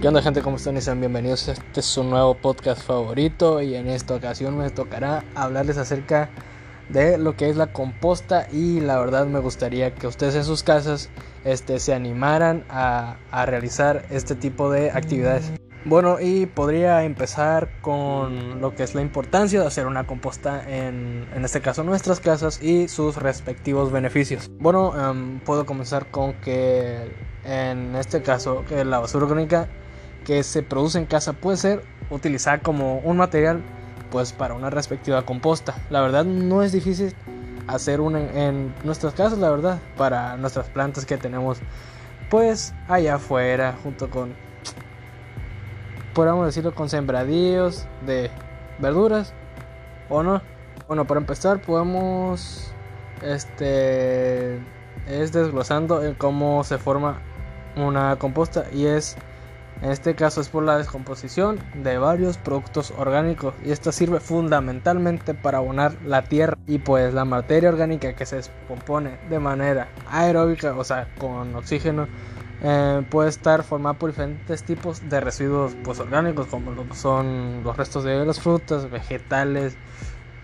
¿Qué onda gente? ¿Cómo están? Y sean bienvenidos. Este es su nuevo podcast favorito y en esta ocasión me tocará hablarles acerca de lo que es la composta y la verdad me gustaría que ustedes en sus casas este, se animaran a, realizar este tipo de actividades. Bueno, y podría empezar con lo que es la importancia de hacer una composta en, en este caso nuestras casas y sus respectivos beneficios. Bueno, em, puedo comenzar con que en este caso que la basura orgánica que se produce en casa puede ser utilizada como un material pues para una respectiva composta. La verdad no es difícil hacer una en nuestras casas, la verdad, para nuestras plantas que tenemos pues allá afuera junto con podríamos decirlo con sembradíos de verduras o no. Bueno, para empezar podemos este es desglosando en cómo se forma una composta y es en este caso es por la descomposición de varios productos orgánicos y esta sirve fundamentalmente para abonar la tierra y pues la materia orgánica que se descompone de manera aeróbica, o sea, con oxígeno, eh, puede estar formada por diferentes tipos de residuos pues, orgánicos como son los restos de las frutas, vegetales,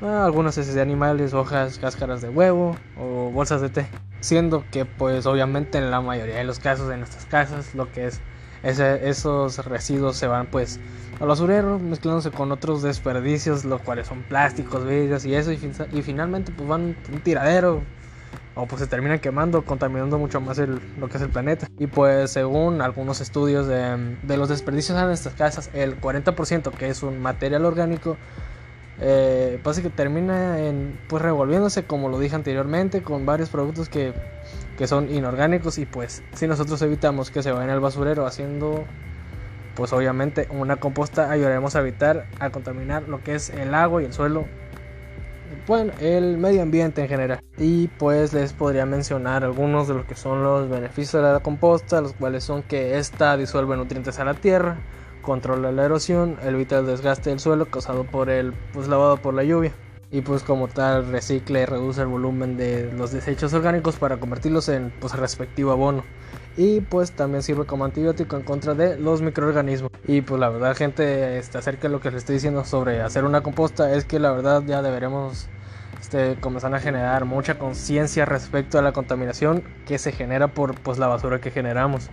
eh, algunas heces de animales, hojas, cáscaras de huevo o bolsas de té. Siendo que pues obviamente en la mayoría de los casos de nuestras casas lo que es esos residuos se van pues al basurero mezclándose con otros desperdicios, los cuales son plásticos, vidrios y eso, y, finalmente pues van un tiradero o pues se terminan quemando, contaminando mucho más el, lo que es el planeta. Y pues según algunos estudios de, de los desperdicios en estas casas, el 40% que es un material orgánico, eh, pasa que termina en, pues revolviéndose como lo dije anteriormente con varios productos que que son inorgánicos y pues si nosotros evitamos que se vayan al basurero haciendo pues obviamente una composta ayudaremos a evitar a contaminar lo que es el agua y el suelo bueno, el medio ambiente en general. Y pues les podría mencionar algunos de lo que son los beneficios de la composta los cuales son que esta disuelve nutrientes a la tierra controla la erosión evita el desgaste del suelo causado por el pues lavado por la lluvia y pues como tal recicla y reduce el volumen de los desechos orgánicos para convertirlos en pues respectivo abono. Y pues también sirve como antibiótico en contra de los microorganismos. Y pues la verdad gente este, acerca de lo que les estoy diciendo sobre hacer una composta es que la verdad ya deberemos este, comenzar a generar mucha conciencia respecto a la contaminación que se genera por pues la basura que generamos.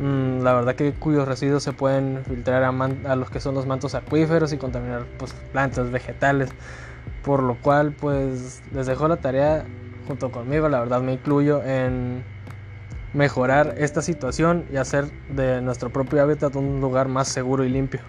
Mm, la verdad que cuyos residuos se pueden filtrar a, a, los que son los mantos acuíferos y contaminar pues plantas vegetales por lo cual pues les dejo la tarea junto conmigo, la verdad me incluyo en mejorar esta situación y hacer de nuestro propio hábitat un lugar más seguro y limpio.